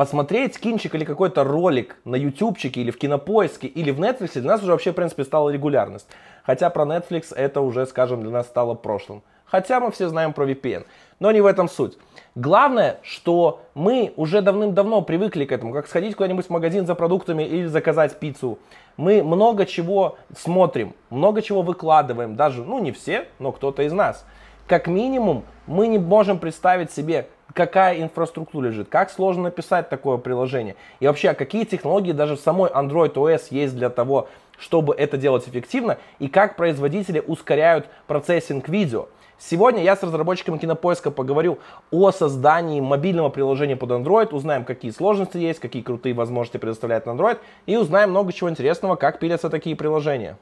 посмотреть кинчик или какой-то ролик на ютубчике или в кинопоиске или в Netflix для нас уже вообще, в принципе, стала регулярность. Хотя про Netflix это уже, скажем, для нас стало прошлым. Хотя мы все знаем про VPN. Но не в этом суть. Главное, что мы уже давным-давно привыкли к этому, как сходить куда-нибудь в магазин за продуктами или заказать пиццу. Мы много чего смотрим, много чего выкладываем, даже, ну не все, но кто-то из нас. Как минимум, мы не можем представить себе, какая инфраструктура лежит, как сложно написать такое приложение. И вообще, какие технологии даже в самой Android OS есть для того, чтобы это делать эффективно, и как производители ускоряют процессинг видео. Сегодня я с разработчиками Кинопоиска поговорю о создании мобильного приложения под Android, узнаем, какие сложности есть, какие крутые возможности предоставляет Android, и узнаем много чего интересного, как пилятся такие приложения.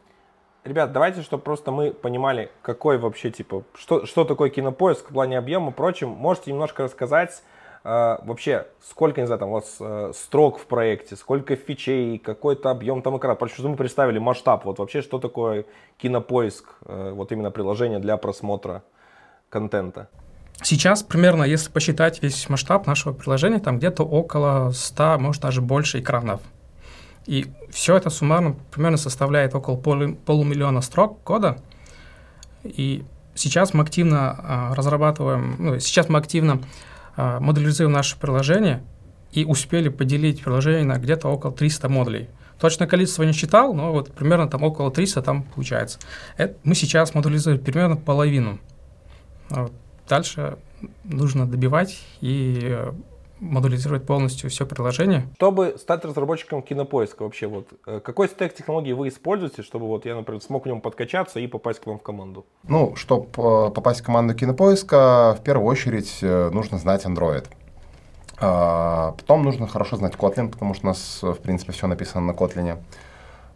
Ребят, давайте, чтобы просто мы понимали, какой вообще, типа, что, что такое кинопоиск в плане объема и прочим. Можете немножко рассказать э, вообще, сколько, не знаю, там у вас э, строк в проекте, сколько фичей, какой-то объем там экрана. Потому что мы представили масштаб. Вот вообще, что такое кинопоиск, э, вот именно приложение для просмотра контента. Сейчас примерно, если посчитать весь масштаб нашего приложения, там где-то около 100, может даже больше экранов. И все это суммарно примерно составляет около полу, полумиллиона строк кода. И сейчас мы активно а, разрабатываем, ну, сейчас мы активно а, моделизируем наше приложение и успели поделить приложение на где-то около 300 модулей. Точное количество не считал, но вот примерно там около 300 там получается. Это мы сейчас модулизируем примерно половину. А вот дальше нужно добивать и э, модулизировать полностью все приложение. Чтобы стать разработчиком кинопоиска вообще, вот э, какой стек технологий вы используете, чтобы вот я, например, смог в нем подкачаться и попасть к вам в команду? Ну, чтобы э, попасть в команду кинопоиска, в первую очередь э, нужно знать Android. А, потом нужно хорошо знать Kotlin, потому что у нас, в принципе, все написано на Kotlin.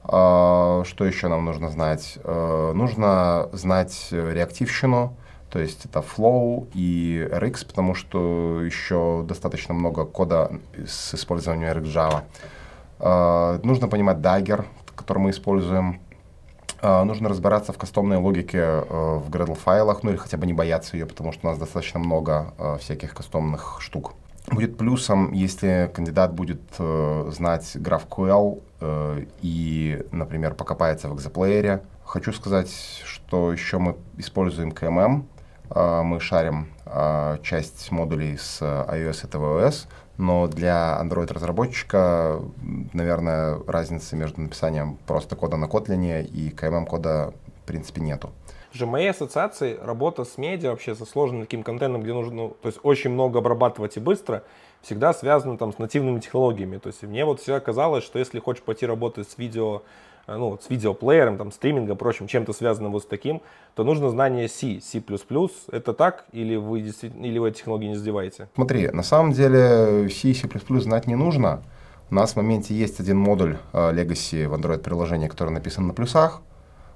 А, что еще нам нужно знать? Нужно знать реактивщину, то есть это Flow и RX, потому что еще достаточно много кода с использованием RxJava. Uh, нужно понимать Dagger, который мы используем. Uh, нужно разбираться в кастомной логике uh, в Gradle файлах, ну или хотя бы не бояться ее, потому что у нас достаточно много всяких кастомных штук. Будет плюсом, если кандидат будет знать GraphQL и, например, покопается в экзоплеере. Хочу сказать, что еще мы используем а, мы шарим а, часть модулей с iOS и tvOS, но для Android-разработчика, наверное, разницы между написанием просто кода на Kotlin и KMM-кода в принципе нету. В моей ассоциации работа с медиа вообще со сложным таким контентом, где нужно, ну, то есть очень много обрабатывать и быстро, всегда связано там с нативными технологиями. То есть мне вот всегда казалось, что если хочешь пойти работать с видео Э, ну, с видеоплеером, там, стримингом, прочим, чем-то связанным вот с таким, то нужно знание C, C++. Это так или вы, действительно, или вы эти технологии не задеваете? Смотри, на самом деле C C++ знать не нужно. У нас в моменте есть один модуль uh, Legacy в Android-приложении, который написан на плюсах,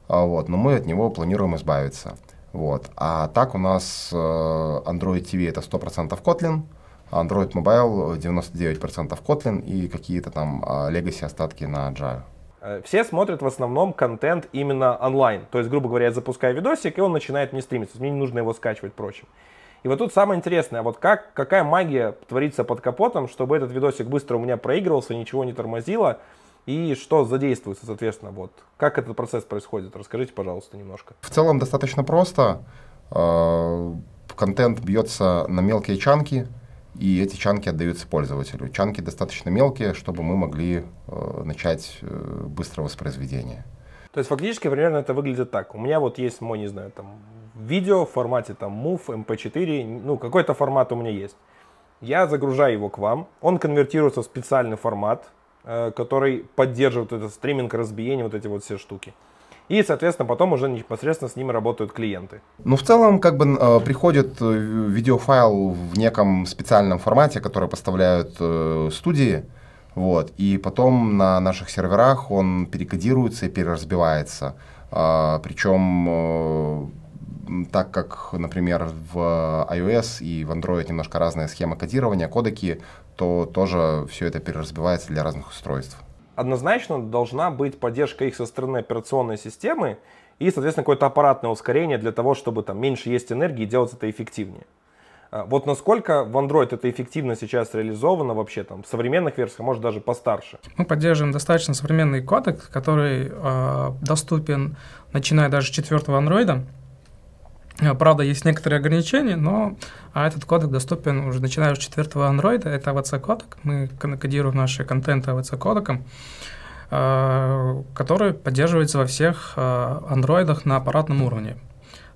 uh, вот, но мы от него планируем избавиться. Вот. А так у нас uh, Android TV это 100% Kotlin, Android Mobile 99% Kotlin и какие-то там Legacy остатки на Java. Э, все смотрят в основном контент именно онлайн. То есть, грубо говоря, я запускаю видосик, и он начинает мне стримиться. Мне не нужно его скачивать прочим. И вот тут самое интересное, вот как, какая магия творится под капотом, чтобы этот видосик быстро у меня проигрывался, ничего не тормозило, и что задействуется, соответственно, вот. Как этот процесс происходит? Расскажите, пожалуйста, немножко. В целом достаточно просто. Э, контент бьется на мелкие чанки, и эти чанки отдаются пользователю. Чанки достаточно мелкие, чтобы мы могли э, начать э, быстрое воспроизведение. То есть фактически примерно это выглядит так. У меня вот есть мой, не знаю, там видео в формате там MOV, MP4, ну какой-то формат у меня есть. Я загружаю его к вам, он конвертируется в специальный формат, э, который поддерживает этот стриминг, разбиение, вот эти вот все штуки. И, соответственно, потом уже непосредственно с ними работают клиенты. Ну, в целом, как бы э, приходит э, видеофайл в неком специальном формате, который поставляют э, студии, вот, и потом на наших серверах он перекодируется и переразбивается. А, причем э, так как, например, в iOS и в Android немножко разная схема кодирования, кодеки, то тоже все это переразбивается для разных устройств однозначно должна быть поддержка их со стороны операционной системы и, соответственно, какое-то аппаратное ускорение для того, чтобы там меньше есть энергии и делать это эффективнее. А, вот насколько в Android это эффективно сейчас реализовано вообще там в современных версиях, а может даже постарше? Мы поддерживаем достаточно современный кодек, который э, доступен, начиная даже с четвертого андроида. Правда, есть некоторые ограничения, но а этот кодек доступен уже начиная с четвертого андроида. Это AVC кодек. Мы кодируем наши контенты AVC кодеком, который поддерживается во всех андроидах на аппаратном уровне.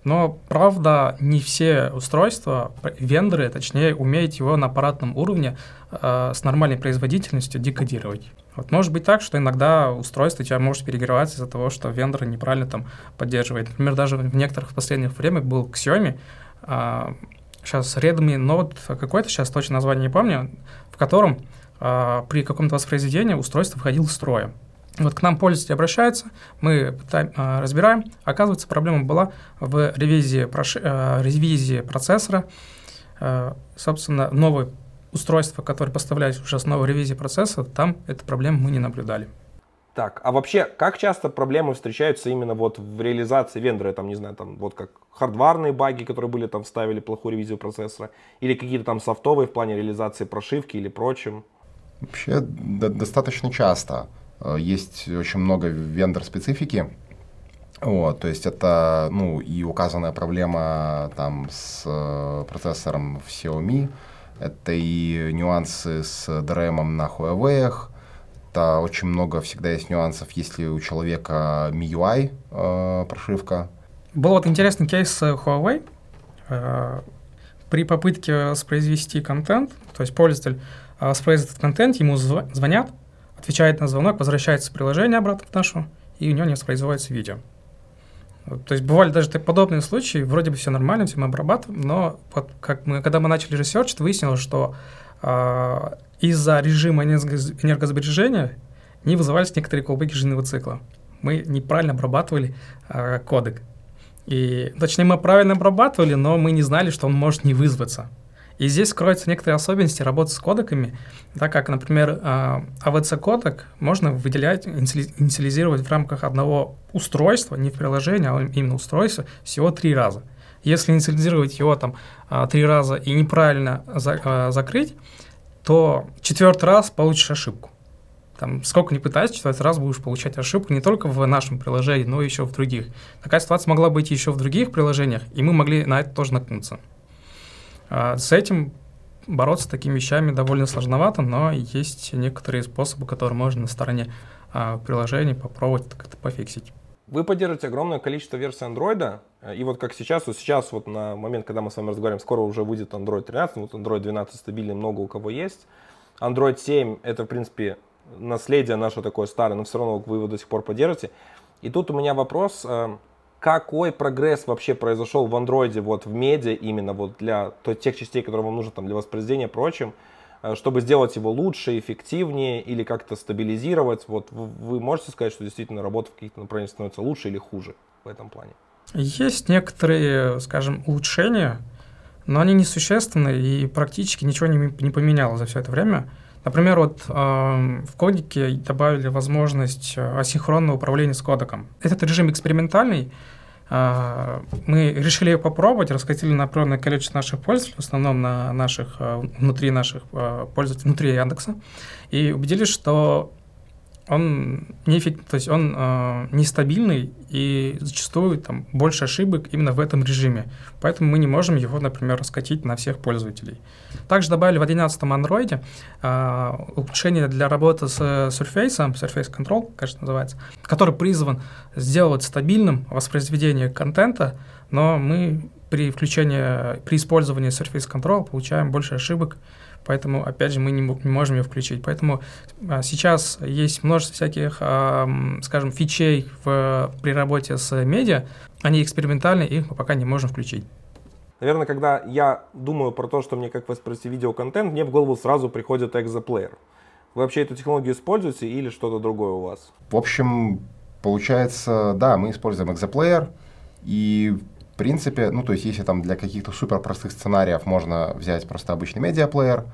Но, правда, не все устройства, вендоры, точнее, умеют его на аппаратном уровне э, с нормальной производительностью декодировать. Вот может быть так, что иногда устройство тебя может перегреваться из-за того, что вендор неправильно там поддерживает. Например, даже в некоторых последних время был Xiaomi, э, сейчас Redmi Note какой-то, сейчас точно название не помню, в котором э, при каком-то воспроизведении устройство входило из строя. Вот к нам пользователи обращаются, мы пытаем, а, разбираем. Оказывается, проблема была в ревизии, проши, а, ревизии процессора. А, собственно, новое устройство, которое поставляется уже с новой ревизией процессора, там эту проблему мы не наблюдали. Так, а вообще, как часто проблемы встречаются именно вот в реализации вендора, там, не знаю, там, вот как хардварные баги, которые были там, вставили плохую ревизию процессора, или какие-то там софтовые в плане реализации прошивки или прочим? Вообще, да, достаточно часто. Э, есть очень много вендор-специфики. Вот, то есть это, ну, и указанная проблема там с э, процессором в Xiaomi, это и нюансы с DRM на Huawei, это очень много всегда есть нюансов, если у человека MIUI э, прошивка. Был вот интересный кейс с Huawei. Э, при попытке воспроизвести контент, то есть пользователь э, воспроизводит этот контент, ему звонят, отвечает на звонок, возвращается приложение обратно в нашу, и у него не воспроизводится видео. То есть бывали даже подобные случаи, вроде бы все нормально, все мы обрабатываем, но вот как мы, когда мы начали research, выяснилось, что э, из-за режима энергосбережения не вызывались некоторые колбеки жизненного цикла. Мы неправильно обрабатывали э, кодек. И, точнее, мы правильно обрабатывали, но мы не знали, что он может не вызваться. И здесь кроются некоторые особенности работы с кодеками, так как, например, AVC-кодек а можно выделять, инициализировать в рамках одного устройства, не в приложении, а именно устройства, всего три раза. Если инициализировать его там а, три раза и неправильно за, а, закрыть, то четвертый раз получишь ошибку. Там, сколько ни пытайся, четвертый раз будешь получать ошибку не только в нашем приложении, но еще в других. Такая ситуация могла быть еще в других приложениях, и мы могли на это тоже наткнуться. А, с этим бороться такими вещами довольно сложновато, но есть некоторые способы, которые можно на стороне а, приложений попробовать как-то пофиксить. Вы поддерживаете огромное количество версий Android, и вот как сейчас, вот сейчас вот на момент, когда мы с вами разговариваем, скоро уже выйдет Android 13, вот Android 12 стабильный, много у кого есть. Android 7 это, в принципе, наследие наше такое старое, но все равно вы его до сих пор поддерживаете. И тут у меня вопрос, э, какой прогресс вообще произошел в андроиде, вот в медиа именно вот для тех частей, которые вам нужны там для воспроизведения и прочим, э, чтобы сделать его лучше, эффективнее или как-то стабилизировать. Вот вы можете сказать, что действительно работа в каких-то направлениях становится лучше или хуже в этом плане? Есть некоторые, скажем, улучшения, но они несущественны и практически ничего не, не поменяло за все это время. Например, вот э, в кодике добавили возможность э, асинхронного управления с кодеком. Этот режим экспериментальный. Э, мы решили попробовать, раскатили на определенное количество наших пользователей, в основном на наших, э, внутри наших э, пользователей, внутри Яндекса, и убедились, что он не, то есть он э, нестабильный и зачастую там больше ошибок именно в этом режиме. Поэтому мы не можем его, например, раскатить на всех пользователей. Также добавили в 11 Android э, улучшение для работы с Surface, Surface Control, кажется, называется, который призван сделать стабильным воспроизведение контента, но мы при включении, при использовании Surface Control получаем больше ошибок, Поэтому, опять же, мы не, не можем ее включить. Поэтому а, сейчас есть множество всяких, скажем, фичей в, при работе с медиа. Они экспериментальные, их мы пока не можем включить. Наверное, когда я думаю про то, что мне как воспроизвести видеоконтент, мне в голову сразу приходит экзоплеер. Вы вообще эту технологию используете или что-то другое у вас? В общем, получается, да, мы используем экзоплеер, и принципе, ну, то есть, если там для каких-то супер простых сценариев можно взять просто обычный медиаплеер,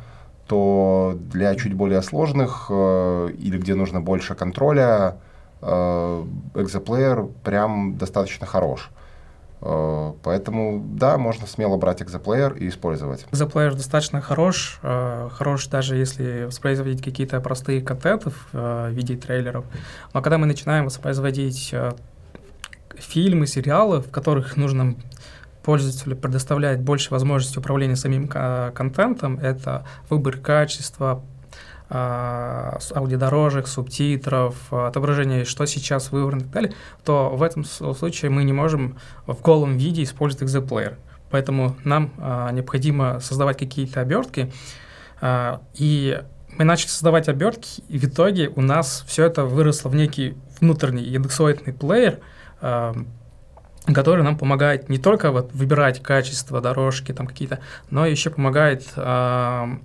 то для чуть более сложных э, или где нужно больше контроля, э, экзоплеер прям достаточно хорош. Э, поэтому, да, можно смело брать экзоплеер и использовать. Экзоплеер достаточно хорош, э, хорош даже если воспроизводить какие-то простые контенты в виде трейлеров. Но когда мы начинаем воспроизводить фильмы, сериалы, в которых нужно пользователю предоставлять больше возможностей управления самим контентом, это выбор качества, а, аудиодорожек, субтитров, отображение, что сейчас выбрано и так далее, то в этом случае мы не можем в голом виде использовать экзоплеер. Поэтому нам а, необходимо создавать какие-то обертки, а, и мы начали создавать обертки, и в итоге у нас все это выросло в некий внутренний индексоидный плеер, который нам помогает не только вот выбирать качество дорожки там какие-то, но еще помогает а,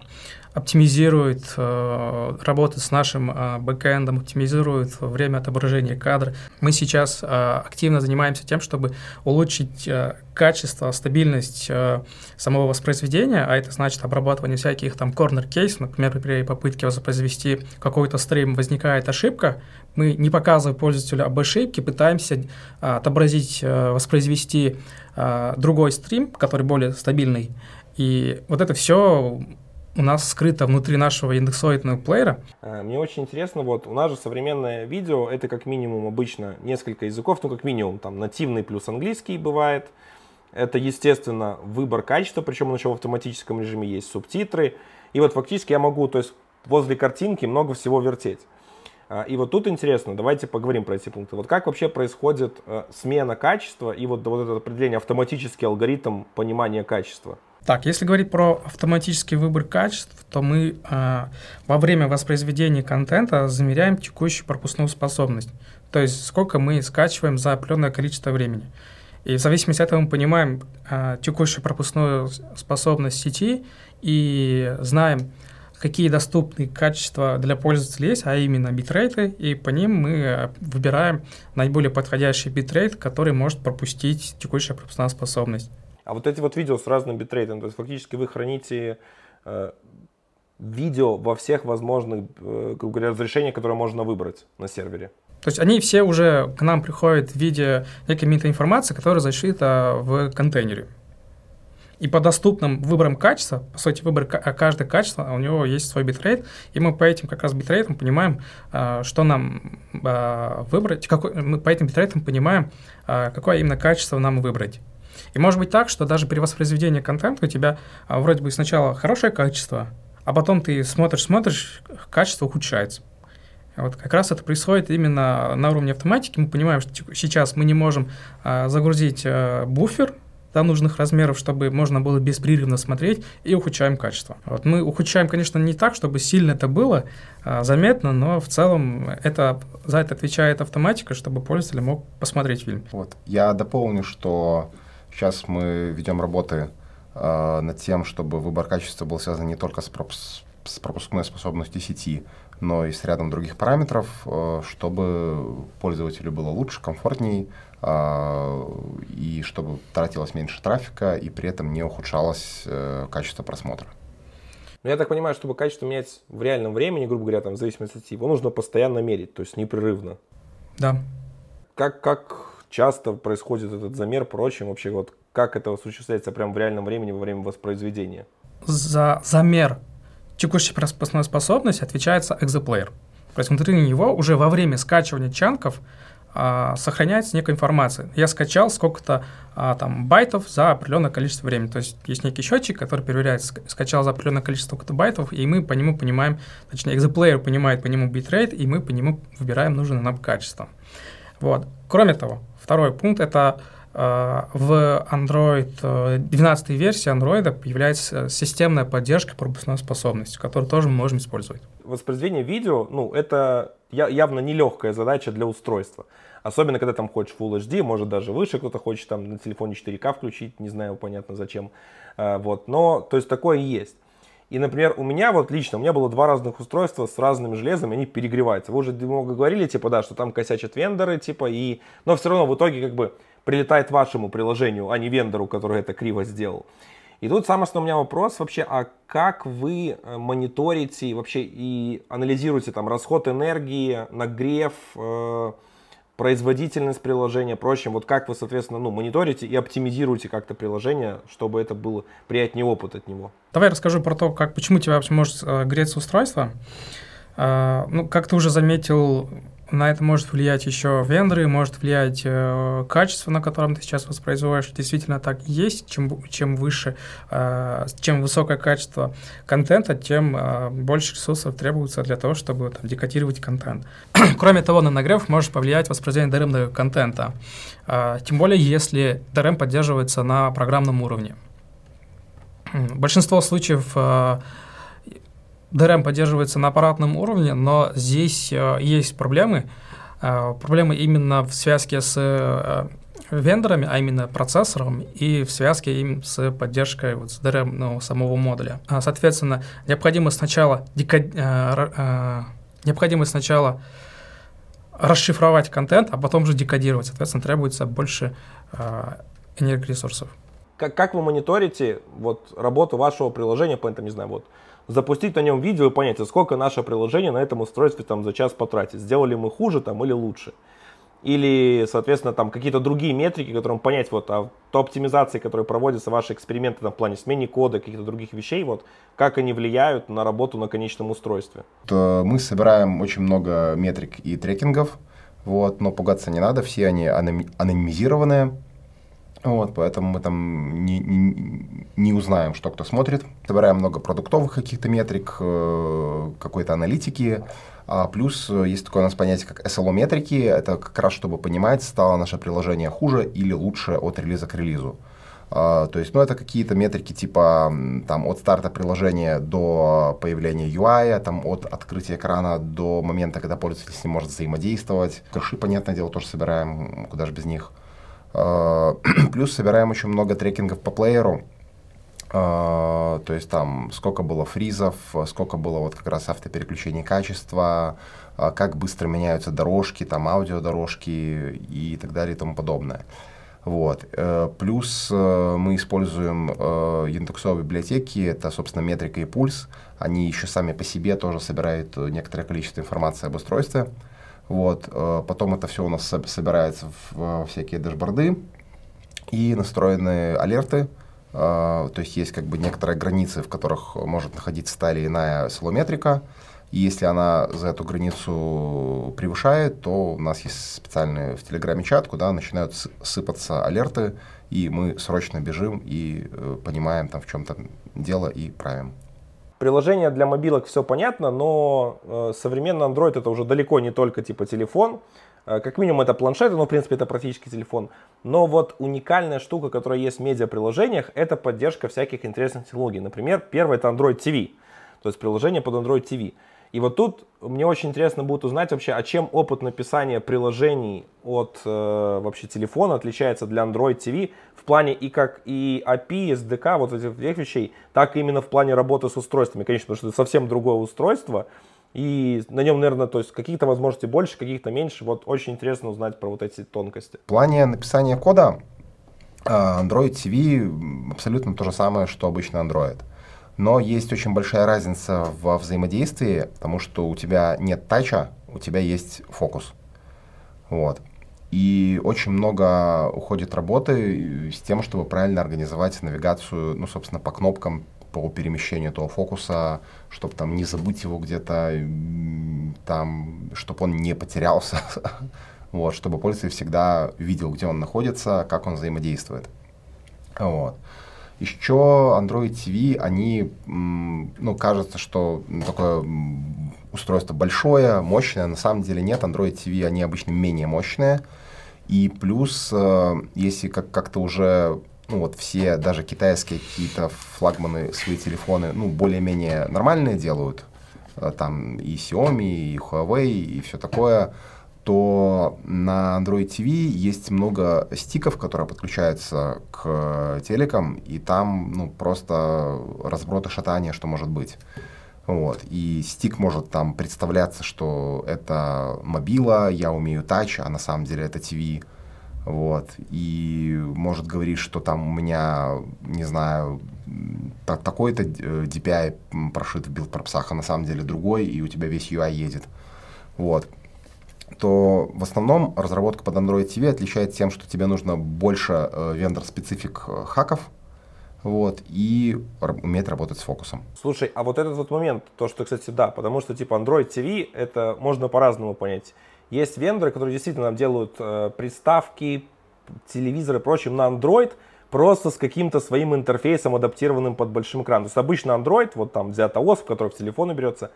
оптимизирует э, работу с нашим э, бэкэндом, оптимизирует время отображения кадра. Мы сейчас э, активно занимаемся тем, чтобы улучшить э, качество, стабильность э, самого воспроизведения, а это значит обрабатывание всяких там corner кейсов, например, при попытке воспроизвести какой-то стрим возникает ошибка, мы не показывая пользователю об ошибке, пытаемся э, отобразить, э, воспроизвести э, другой стрим, который более стабильный, и вот это все у нас скрыто внутри нашего индексоидного плеера. Э, мне очень интересно, вот у нас же современное видео, это как минимум обычно несколько языков, ну как минимум там нативный плюс английский бывает. Это, естественно, выбор качества, причем он еще в автоматическом режиме есть субтитры. И вот фактически я могу, то есть возле картинки много всего вертеть. Э, и вот тут интересно, давайте поговорим про эти пункты. Вот как вообще происходит э, смена качества и вот, вот это определение автоматический алгоритм понимания качества? Так, если говорить про автоматический выбор качеств, то мы э, во время воспроизведения контента замеряем текущую пропускную способность. То есть сколько мы скачиваем за определенное количество времени. И в зависимости от этого мы понимаем э, текущую пропускную способность сети и знаем, какие доступные качества для пользователей есть, а именно битрейты, и по ним мы выбираем наиболее подходящий битрейт, который может пропустить текущая пропускная способность. А вот эти вот видео с разным битрейтом, то есть фактически вы храните э, видео во всех возможных, э, грубо говоря, разрешениях, которые можно выбрать на сервере. То есть они все уже к нам приходят в виде некой метаинформации, которая зашита в контейнере. И по доступным выборам качества, по сути, выбор каждое качество, у него есть свой битрейт, и мы по этим как раз битрейтам понимаем, э, что нам э, выбрать, какой, мы по этим битрейтам понимаем, какое именно качество нам выбрать. И может быть так, что даже при воспроизведении контента у тебя а, вроде бы сначала хорошее качество, а потом ты смотришь, смотришь, качество ухудшается. Вот как раз это происходит именно на уровне автоматики. Мы понимаем, что сейчас мы не можем а, загрузить а, буфер до нужных размеров, чтобы можно было беспрерывно смотреть, и ухудшаем качество. Вот мы ухудшаем, конечно, не так, чтобы сильно это было а, заметно, но в целом это, за это отвечает автоматика, чтобы пользователь мог посмотреть фильм. Вот. Я дополню, что Сейчас мы ведем работы э, над тем, чтобы выбор качества был связан не только с, пропуск, с пропускной способностью сети, но и с рядом других параметров, э, чтобы пользователю было лучше, комфортней, э, и чтобы тратилось меньше трафика, и при этом не ухудшалось э, качество просмотра. Но я так понимаю, чтобы качество менять в реальном времени, грубо говоря, там, в зависимости от сети, его нужно постоянно мерить, то есть непрерывно. Да. Как, как часто происходит этот замер, прочим, вообще вот как это осуществляется прямо в реальном времени во время воспроизведения? За замер текущей пропускной способности отвечается экзоплеер. То есть внутри него уже во время скачивания чанков а, сохраняется некая информация. Я скачал сколько-то а, там байтов за определенное количество времени. То есть есть некий счетчик, который проверяет, скачал за определенное количество сколько-то байтов, и мы по нему понимаем, точнее, ExoPlayer понимает по нему битрейт, и мы по нему выбираем нужное нам качество. Вот. Кроме того, Второй пункт – это э, в Android, 12 э, версии Android появляется системная поддержка пропускной способности, которую тоже мы можем использовать. Воспроизведение видео, ну, это явно нелегкая задача для устройства. Особенно, когда там хочешь Full HD, может даже выше кто-то хочет там на телефоне 4К включить, не знаю, понятно зачем. Э, вот, но, то есть такое есть. И, например, у меня вот лично, у меня было два разных устройства с разным железом, и они перегреваются. Вы уже много говорили, типа, да, что там косячат вендоры, типа, и... Но все равно в итоге, как бы, прилетает вашему приложению, а не вендору, который это криво сделал. И тут самый основной у меня вопрос вообще, а как вы э, мониторите вообще и анализируете там расход энергии, нагрев, э, производительность приложения, прочим. Вот как вы, соответственно, ну, мониторите и оптимизируете как-то приложение, чтобы это было приятнее опыт от него? Давай расскажу про то, как, почему тебя вообще может э, греться устройство. Э, ну, как ты уже заметил, на это может влиять еще вендоры, может влиять э, качество, на котором ты сейчас воспроизводишь. Действительно так есть. Чем, чем выше, э, чем высокое качество контента, тем э, больше ресурсов требуется для того, чтобы там, декодировать контент. Кроме того, на нагрев может повлиять воспроизведение DRM контента. Э, тем более, если DRM поддерживается на программном уровне. Большинство случаев э, DRM поддерживается на аппаратном уровне, но здесь э, есть проблемы. Э, проблемы именно в связке с э, вендорами, а именно процессором, и в связке им с поддержкой вот, с DRM ну, самого модуля. А, соответственно, необходимо сначала, декод... необходимо сначала расшифровать контент, а потом же декодировать. Соответственно, требуется больше энергоресурсов. Как, как вы мониторите вот, работу вашего приложения, по не знаю, вот запустить на нем видео и понять, сколько наше приложение на этом устройстве там за час потратит. Сделали мы хуже там или лучше. Или, соответственно, там какие-то другие метрики, которым понять, вот, а то оптимизации, которые проводятся, ваши эксперименты там, в плане смены кода, каких-то других вещей, вот, как они влияют на работу на конечном устройстве? Мы собираем очень много метрик и трекингов, вот, но пугаться не надо, все они анонимизированные, вот, поэтому мы там не, не, не узнаем, что кто смотрит. Собираем много продуктовых каких-то метрик, э, какой-то аналитики. А плюс э, есть такое у нас понятие, как SLO-метрики. Это как раз, чтобы понимать, стало наше приложение хуже или лучше от релиза к релизу. Uh, то есть, ну, это какие-то метрики типа там, от старта приложения до появления UI, там, от открытия экрана до момента, когда пользователь с ним может взаимодействовать. Кэши, понятное дело, тоже собираем, куда же без них. А, плюс собираем очень много трекингов по плееру. А, то есть там сколько было фризов, сколько было вот как раз автопереключений качества, а, как быстро меняются дорожки, там аудиодорожки и так далее и тому подобное. Вот. Э, плюс э, мы используем э, индексовые библиотеки, это, собственно, метрика и пульс. Они еще сами по себе тоже собирают некоторое количество информации об устройстве. Вот, э, потом это все у нас собирается в всякие дашборды и настроены алерты. Э, то есть есть как бы некоторые границы, в которых может находиться та или иная солометрика. И если она за эту границу превышает, то у нас есть специальный в Телеграме чат, куда начинают сыпаться алерты, и мы срочно бежим и э, понимаем, там, в чем то дело, и правим. Приложение для мобилок все понятно, но э, современный Android это уже далеко не только типа телефон. Э, как минимум это планшет, но в принципе это практически телефон. Но вот уникальная штука, которая есть в медиаприложениях, это поддержка всяких интересных технологий. Например, первое это Android TV, то есть приложение под Android TV. И вот тут мне очень интересно будет узнать вообще, а чем опыт написания приложений от э, вообще телефона отличается для Android TV в плане и как и API, SDK, вот этих, этих вещей, так и именно в плане работы с устройствами, конечно, потому что это совсем другое устройство, и на нем, наверное, то есть каких-то возможностей больше, каких-то меньше. Вот очень интересно узнать про вот эти тонкости. В плане написания кода а, Android TV абсолютно то же самое, что обычный Android. Но есть очень большая разница во взаимодействии, потому что у тебя нет тача, у тебя есть фокус. Вот. И очень много уходит работы с тем, чтобы правильно организовать навигацию, ну, собственно, по кнопкам, по перемещению этого фокуса, чтобы там не забыть его где-то, там, чтобы он не потерялся, вот, чтобы пользователь всегда видел, где он находится, как он взаимодействует. Вот. Еще Android TV, они, ну, кажется, что такое устройство большое, мощное. На самом деле нет, Android TV, они обычно менее мощные. И плюс, э, если как- как-то уже ну вот все, даже китайские какие-то флагманы свои телефоны, ну, более-менее нормальные делают, э, там и Xiaomi, и Huawei, и все такое, то на Android TV есть много стиков, которые подключаются к телекам, и там ну, просто разброд и шатание, что может быть. Вот. И стик может там представляться, что это мобила, я умею тач, а на самом деле это TV. Вот. И может говорить, что там у меня, не знаю, такой-то DPI прошит в build props ах, а на самом деле другой, и у тебя весь UI едет. Вот. То в основном разработка под Android TV отличается тем, что тебе нужно больше э, vendor-specific э, хаков, вот, и уметь работать с фокусом. Слушай, а вот этот вот момент, то, что, кстати, да, потому что, типа, Android TV, это можно по-разному понять. Есть вендоры, которые действительно нам делают э, приставки, телевизоры и прочее на Android, просто с каким-то своим интерфейсом, адаптированным под большим экраном. То есть обычно Android, вот там взята ОС, в который в телефоны берется,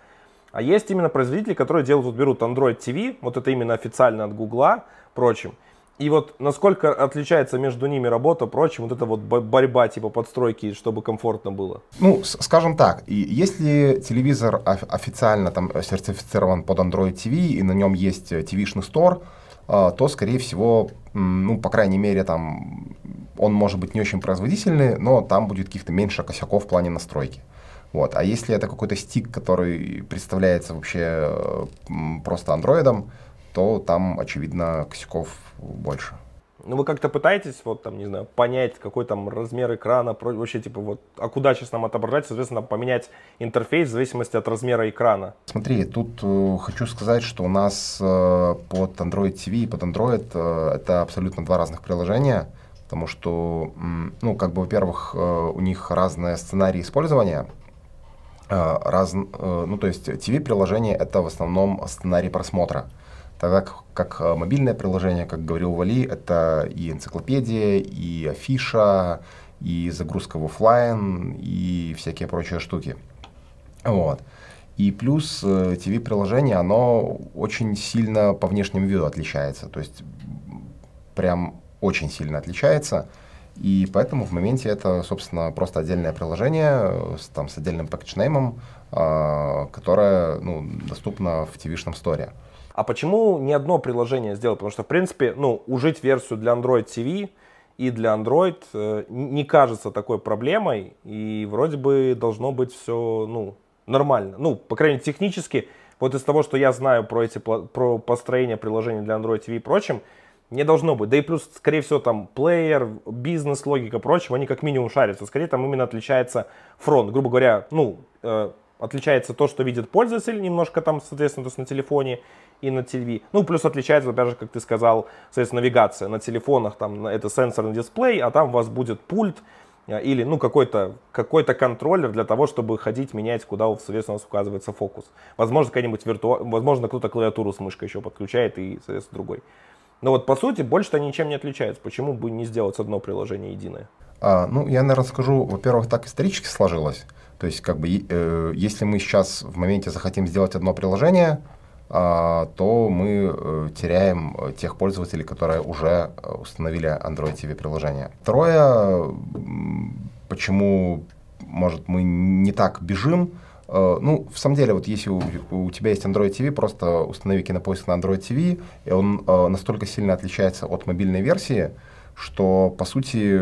а есть именно производители, которые делают, вот берут Android TV, вот это именно официально от Гугла, прочим. И вот насколько отличается между ними работа, прочим, вот эта вот борьба типа подстройки, чтобы комфортно было? Ну, скажем так, если телевизор официально там сертифицирован под Android TV и на нем есть TV-шный стор, а, то, скорее всего, ну, по крайней мере, там он может быть не очень производительный, но там будет каких-то меньше косяков в плане настройки. Вот. А если это какой-то стик, который представляется вообще просто андроидом, то там, очевидно, косяков больше. Ну, вы как-то пытаетесь, вот там, не знаю, понять, какой там размер экрана, вообще, типа, вот, а куда сейчас нам отображать, соответственно, поменять интерфейс в зависимости от размера экрана? Смотри, тут э, хочу сказать, что у нас э, под Android TV и под Android э, это абсолютно два разных приложения, потому что, ну, как бы, во-первых, э, у них разные сценарии использования, Э, раз, э, ну, то есть TV-приложение это в основном сценарий просмотра. Тогда как, как э, мобильное приложение, как говорил Вали, это и энциклопедия, и афиша, и загрузка в офлайн, и всякие прочие штуки. Вот. И плюс TV-приложение, оно очень сильно по внешнему виду отличается. То есть прям очень сильно отличается. И поэтому в моменте это, собственно, просто отдельное приложение с, там, с отдельным пакетнеймом, э, которое ну, доступно в TV-шном сторе. А почему не одно приложение сделать? Потому что, в принципе, ну, ужить версию для Android TV и для Android э, не кажется такой проблемой, и вроде бы должно быть все, ну, нормально. Ну, по крайней мере, технически, вот из того, что я знаю про эти, про построение приложений для Android TV и прочим, не должно быть. Да и плюс, скорее всего, там плеер, бизнес, логика, прочего, они как минимум шарятся. Скорее там именно отличается фронт. Грубо говоря, ну, э, отличается то, что видит пользователь немножко там, соответственно, то есть на телефоне и на ТВ. Ну, плюс отличается, опять же, как ты сказал, соответственно, навигация. На телефонах там это сенсорный дисплей, а там у вас будет пульт э, или, ну, какой-то какой контроллер для того, чтобы ходить, менять, куда, соответственно, у вас указывается фокус. Возможно, какая-нибудь виртуал... Возможно, кто-то клавиатуру с мышкой еще подключает и, соответственно, другой. Но вот по сути больше-то ничем не отличается. Почему бы не сделать одно приложение единое? А, ну, я, наверное, скажу, во-первых, так исторически сложилось. То есть, как бы, э, если мы сейчас в моменте захотим сделать одно приложение, э, то мы э, теряем э, тех пользователей, которые уже э, установили Android TV приложение. Второе, почему, может, мы не так бежим, ну, в самом деле, вот если у, у тебя есть Android TV, просто установи кинопоиск на Android TV, и он э, настолько сильно отличается от мобильной версии, что, по сути,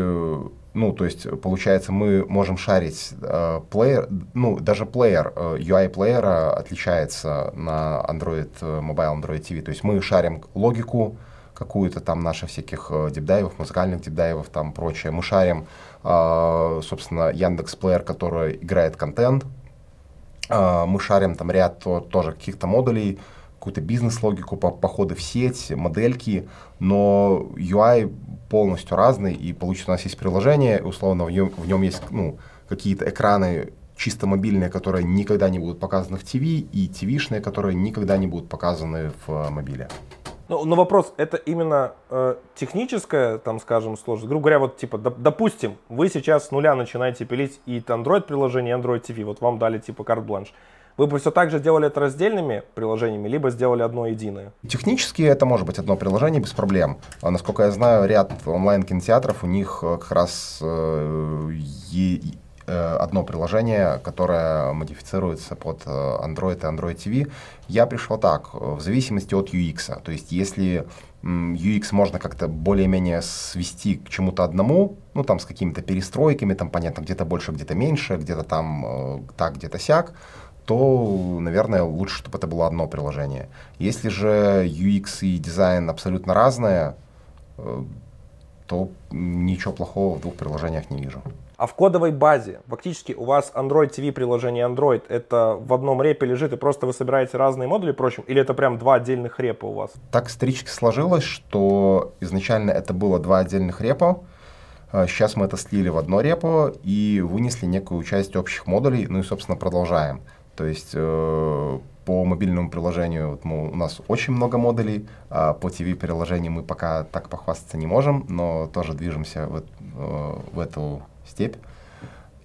ну, то есть, получается, мы можем шарить э, плеер, ну, даже плеер, э, UI плеера отличается на Android, э, Mobile Android TV, то есть мы шарим логику какую-то там наших всяких э, дипдайвов, музыкальных дипдайвов, там прочее, мы шарим, э, собственно, Яндекс Плеер, который играет контент, мы шарим там ряд тоже каких-то модулей, какую-то бизнес-логику, походы в сеть, модельки, но UI полностью разный, и получится у нас есть приложение, условно в нем, в нем есть ну, какие-то экраны чисто мобильные, которые никогда не будут показаны в ТВ, и ТВшные, которые никогда не будут показаны в мобиле. Ну, но вопрос, это именно э, техническая, там, скажем, сложность. Грубо говоря, вот, типа, доп, допустим, вы сейчас с нуля начинаете пилить и Android-приложение, и Android TV, вот вам дали, типа, карт-бланш. Вы бы все так же делали это раздельными приложениями, либо сделали одно единое? Технически это может быть одно приложение без проблем. А, насколько я знаю, ряд онлайн-кинотеатров, у них э, как раз Э, одно приложение, которое модифицируется под э, Android и Android TV. Я пришел так, в зависимости от UX. То есть, если UX можно как-то более-менее свести к чему-то одному, ну, там, с какими-то перестройками, там, понятно, где-то больше, где-то меньше, где-то там э, так, где-то сяк, то, наверное, лучше, чтобы это было одно приложение. Если же UX и дизайн абсолютно разные, то ничего плохого в двух приложениях не вижу. А А в кодовой базе фактически у вас Android TV приложение Android это в одном репе лежит и просто вы собираете разные модули и прочим? Или это прям два отдельных репа у вас? Так исторически сложилось, что изначально это было два отдельных репа. Сейчас мы это слили в одно репо и вынесли некую часть общих модулей, ну и, собственно, продолжаем. То есть э, по мобильному приложению вот мы, у нас очень много модулей, а по TV-приложению мы пока так похвастаться не можем, но тоже движемся в, э, в эту степь.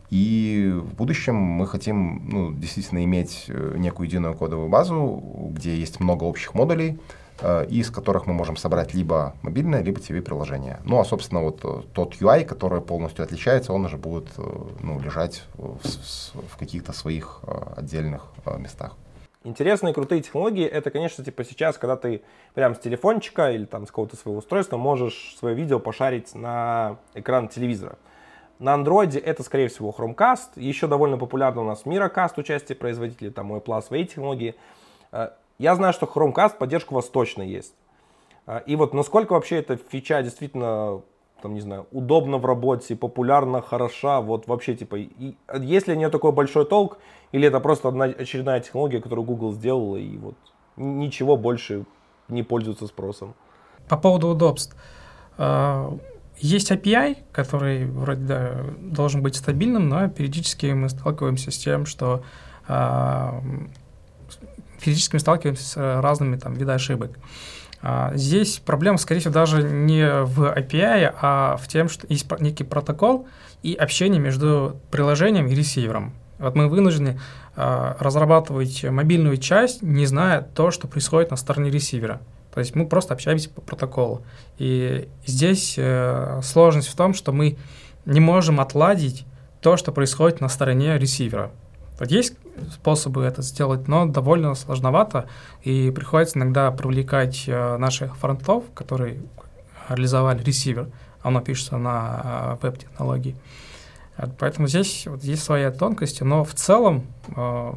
И в будущем мы хотим ну, действительно иметь э, некую единую кодовую базу, где есть много общих модулей, э, из которых мы можем собрать либо мобильное, либо TV-приложение. Ну, а, собственно, вот э, тот UI, который полностью отличается, он уже будет ну, лежать в, в каких-то своих отдельных местах. Интересные, крутые технологии, это, конечно, типа сейчас, когда ты прям с телефончика или там с какого-то своего устройства можешь свое видео пошарить на экран телевизора. На андроиде это, скорее всего, Chromecast. Еще довольно популярно у нас Miracast, участие производителей, там Apple свои технологии. Э, я знаю, что Chromecast поддержка у вас точно есть. Э, и вот насколько вообще эта фича действительно, там, не знаю, удобна в работе, популярна, хороша, вот вообще, типа, и, есть ли у нее такой большой толк, или это просто одна очередная технология, которую Google сделала, и вот ничего больше не пользуется спросом? По поводу удобств. Э, есть API, который вроде да, должен быть стабильным, но периодически мы сталкиваемся с тем, что э, физически мы сталкиваемся с разными там, видами ошибок. А, здесь проблема, скорее всего, даже не в API, а в том, что есть некий протокол и общение между приложением и ресивером. Вот мы вынуждены а, разрабатывать мобильную часть, не зная то, что происходит на стороне ресивера. То есть мы просто общаемся по протоколу. И здесь э, сложность в том, что мы не можем отладить то, что происходит на стороне ресивера. Вот есть способы это сделать, но довольно сложновато, и приходится иногда привлекать э, наших фронтов, которые реализовали ресивер, оно пишется на э, веб-технологии. Поэтому здесь вот есть свои тонкости, но в целом э,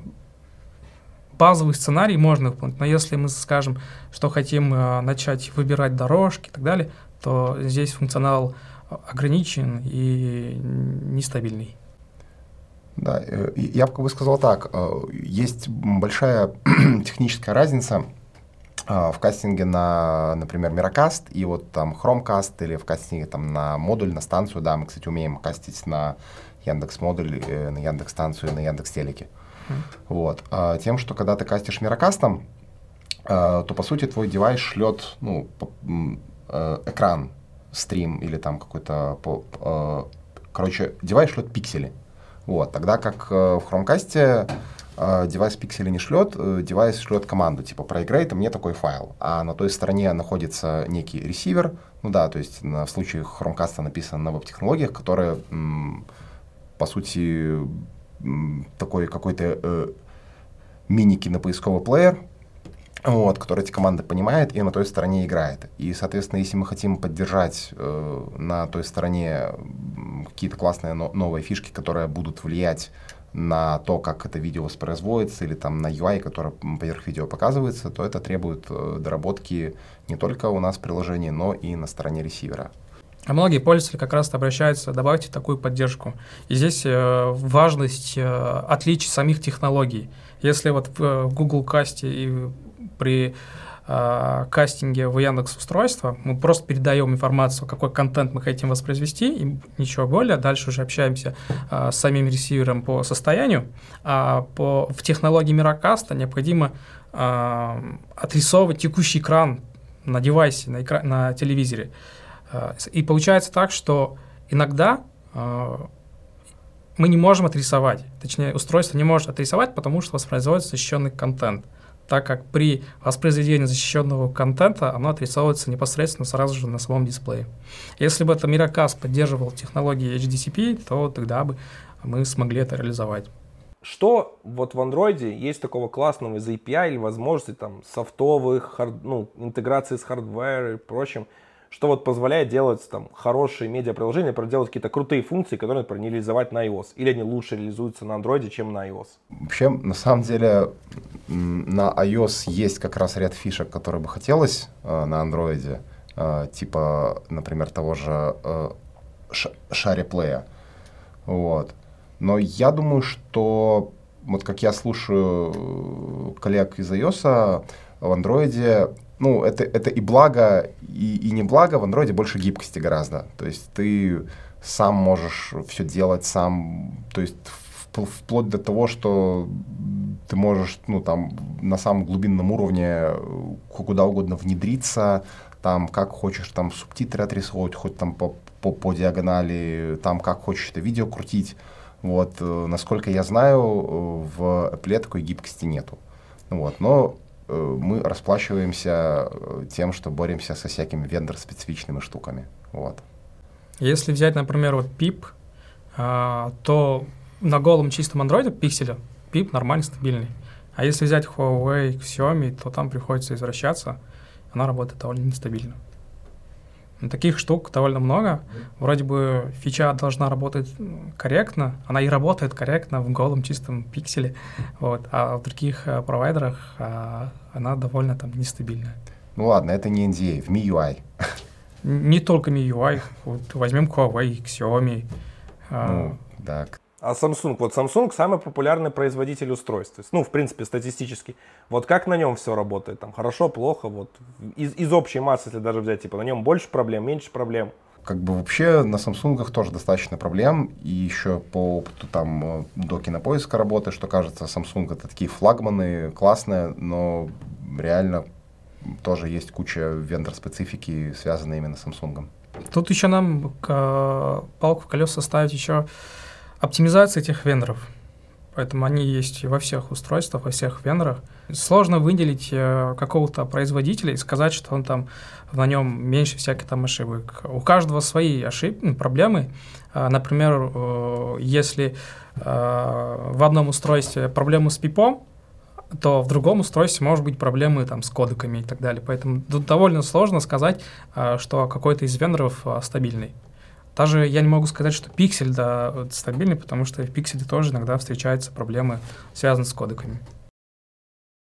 базовый сценарий можно выполнить, но если мы скажем, что хотим э, начать выбирать дорожки и так далее, то здесь функционал ограничен и нестабильный. Да, э, я бы сказал так, э, есть большая техническая разница в кастинге на, например, Miracast и вот там Chromecast или в кастинге там на модуль, на станцию, да, мы, кстати, умеем кастить на Яндекс модуль, на Яндекс станцию, на Яндекс телеке. Вот. А тем, что когда ты кастишь мирокастом, а, то по сути твой девайс шлет ну, а, экран, стрим или там какой-то... А, короче, девайс шлет пиксели. Вот. Тогда как э, в Chromecast девайс пиксели не шлет, э, девайс шлет команду, типа проиграй мне такой файл. А на той стороне находится некий ресивер, ну да, то есть на, в случае Chromecast написано на веб-технологиях, которые, по сути, такой какой-то э, мини-кинопоисковый плеер, вот, который эти команды понимает и на той стороне играет. И, соответственно, если мы хотим поддержать э, на той стороне какие-то классные но, новые фишки, которые будут влиять на то, как это видео воспроизводится, или там на UI, который поверх видео показывается, то это требует э, доработки не только у нас в приложении, но и на стороне ресивера. А многие пользователи как раз обращаются, добавьте такую поддержку. И здесь э, важность э, отличий самих технологий. Если вот в, э, в Google Касте и при э, кастинге в Яндекс устройство мы просто передаем информацию, какой контент мы хотим воспроизвести, и ничего более. Дальше уже общаемся э, с самим ресивером по состоянию. А по, в технологии Miracast необходимо э, отрисовывать текущий экран на девайсе, на, экран, на телевизоре. Э, и получается так, что иногда э, мы не можем отрисовать, точнее, устройство не может отрисовать, потому что воспроизводится защищенный контент, так как при воспроизведении защищенного контента оно отрисовывается непосредственно сразу же на самом дисплее. Если бы это Miracast поддерживал технологии HDCP, то тогда бы мы смогли это реализовать. Что вот в андроиде есть такого классного из API или возможностей там софтовых, hard, ну, интеграции с hardware и прочим, что вот позволяет делать там хорошие медиа-приложения, проделать какие-то крутые функции, которые, например, не реализовать на iOS. Или они лучше реализуются на Android, чем на iOS. Вообще, на самом деле, на iOS есть как раз ряд фишек, которые бы хотелось э, на Android. Э, типа, например, того же э, шареплея. Вот. Но я думаю, что вот как я слушаю коллег из iOS, в андроиде, ну, это, это и благо, и, и не благо, в андроиде больше гибкости гораздо. То есть ты сам можешь все делать, сам, то есть вплоть до того, что ты можешь, ну, там, на самом глубинном уровне э, куда угодно внедриться, там, как хочешь, там, субтитры отрисовывать, хоть там по, по, по диагонали, там, как хочешь это видео крутить. Вот, э, насколько я знаю, э, в Apple такой гибкости нету. Вот, но мы расплачиваемся тем, что боремся со всякими вендор-специфичными штуками. Вот. Если взять, например, вот PIP, а, то на голом чистом андроиде пикселе PIP нормальный, стабильный. А если взять Huawei, Xiaomi, то там приходится извращаться, она работает довольно нестабильно. Таких штук довольно много. Вроде бы фича должна работать корректно, она и работает корректно в голом чистом пикселе, вот, а в других а, провайдерах а, она довольно там нестабильная. Ну ладно, это не NDA, в MIUI. Не только MIUI, вот возьмем Huawei, Xiaomi. А, ну, да, а Samsung, вот Samsung самый популярный производитель устройств, ну, в принципе, статистически. Вот как на нем все работает, там, хорошо, плохо, вот, из, из общей массы, если даже взять, типа, на нем больше проблем, меньше проблем. Как бы вообще на Samsung тоже достаточно проблем, и еще по опыту там э, до кинопоиска работы, что кажется, Samsung это такие флагманы, классные, но реально тоже есть куча вендор-специфики, связанные именно с Samsung. Тут еще нам к, палку в колеса ставить еще Оптимизация этих вендоров. Поэтому они есть во всех устройствах, во всех вендорах. Сложно выделить э, какого-то производителя и сказать, что он там на нем меньше всяких там ошибок. У каждого свои ошибки, ну, проблемы. Э, например, э, если э, в одном устройстве проблемы с пипом, то в другом устройстве может быть проблемы там, с кодеками и так далее. Поэтому тут довольно сложно сказать, что какой-то из вендоров стабильный. Даже я не могу сказать, что пиксель да, стабильный, потому что в пикселе тоже иногда встречаются проблемы, связанные с кодеками.